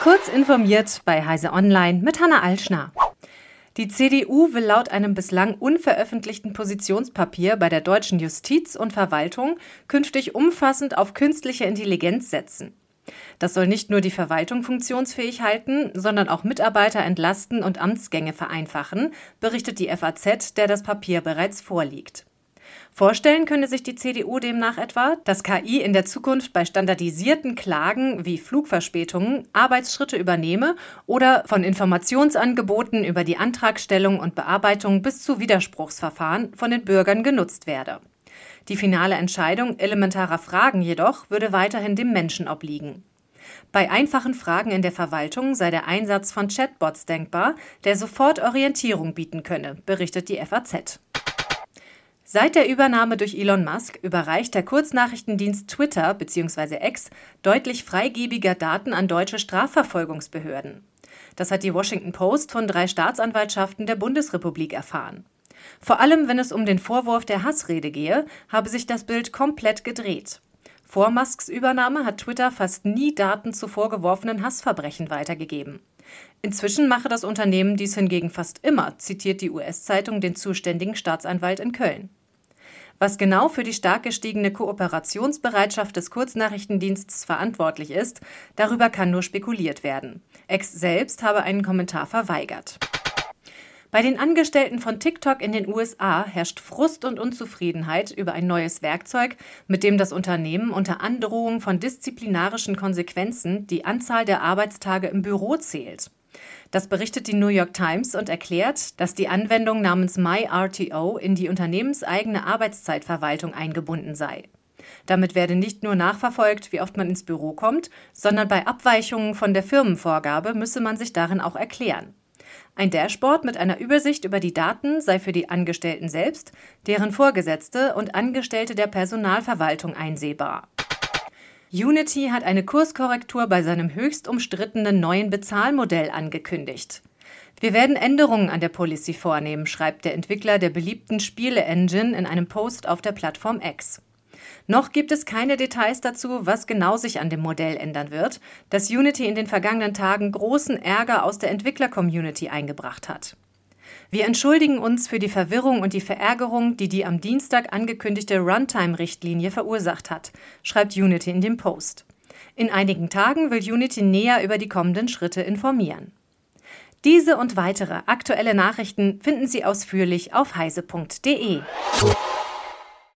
Kurz informiert bei Heise Online mit Hanna Alschner. Die CDU will laut einem bislang unveröffentlichten Positionspapier bei der deutschen Justiz und Verwaltung künftig umfassend auf künstliche Intelligenz setzen. Das soll nicht nur die Verwaltung funktionsfähig halten, sondern auch Mitarbeiter entlasten und Amtsgänge vereinfachen, berichtet die FAZ, der das Papier bereits vorliegt. Vorstellen könne sich die CDU demnach etwa, dass KI in der Zukunft bei standardisierten Klagen wie Flugverspätungen Arbeitsschritte übernehme oder von Informationsangeboten über die Antragstellung und Bearbeitung bis zu Widerspruchsverfahren von den Bürgern genutzt werde. Die finale Entscheidung elementarer Fragen jedoch würde weiterhin dem Menschen obliegen. Bei einfachen Fragen in der Verwaltung sei der Einsatz von Chatbots denkbar, der sofort Orientierung bieten könne, berichtet die FAZ. Seit der Übernahme durch Elon Musk überreicht der Kurznachrichtendienst Twitter bzw. X deutlich freigebiger Daten an deutsche Strafverfolgungsbehörden. Das hat die Washington Post von drei Staatsanwaltschaften der Bundesrepublik erfahren. Vor allem, wenn es um den Vorwurf der Hassrede gehe, habe sich das Bild komplett gedreht. Vor Musks Übernahme hat Twitter fast nie Daten zu vorgeworfenen Hassverbrechen weitergegeben. Inzwischen mache das Unternehmen dies hingegen fast immer, zitiert die US-Zeitung den zuständigen Staatsanwalt in Köln. Was genau für die stark gestiegene Kooperationsbereitschaft des Kurznachrichtendienstes verantwortlich ist, darüber kann nur spekuliert werden. Ex selbst habe einen Kommentar verweigert. Bei den Angestellten von TikTok in den USA herrscht Frust und Unzufriedenheit über ein neues Werkzeug, mit dem das Unternehmen unter Androhung von disziplinarischen Konsequenzen die Anzahl der Arbeitstage im Büro zählt. Das berichtet die New York Times und erklärt, dass die Anwendung namens MyRTO in die unternehmenseigene Arbeitszeitverwaltung eingebunden sei. Damit werde nicht nur nachverfolgt, wie oft man ins Büro kommt, sondern bei Abweichungen von der Firmenvorgabe müsse man sich darin auch erklären. Ein Dashboard mit einer Übersicht über die Daten sei für die Angestellten selbst, deren Vorgesetzte und Angestellte der Personalverwaltung einsehbar. Unity hat eine Kurskorrektur bei seinem höchst umstrittenen neuen Bezahlmodell angekündigt. Wir werden Änderungen an der Policy vornehmen, schreibt der Entwickler der beliebten Spiele-Engine in einem Post auf der Plattform X. Noch gibt es keine Details dazu, was genau sich an dem Modell ändern wird, das Unity in den vergangenen Tagen großen Ärger aus der Entwickler-Community eingebracht hat. Wir entschuldigen uns für die Verwirrung und die Verärgerung, die die am Dienstag angekündigte Runtime-Richtlinie verursacht hat, schreibt Unity in dem Post. In einigen Tagen will Unity näher über die kommenden Schritte informieren. Diese und weitere aktuelle Nachrichten finden Sie ausführlich auf heise.de.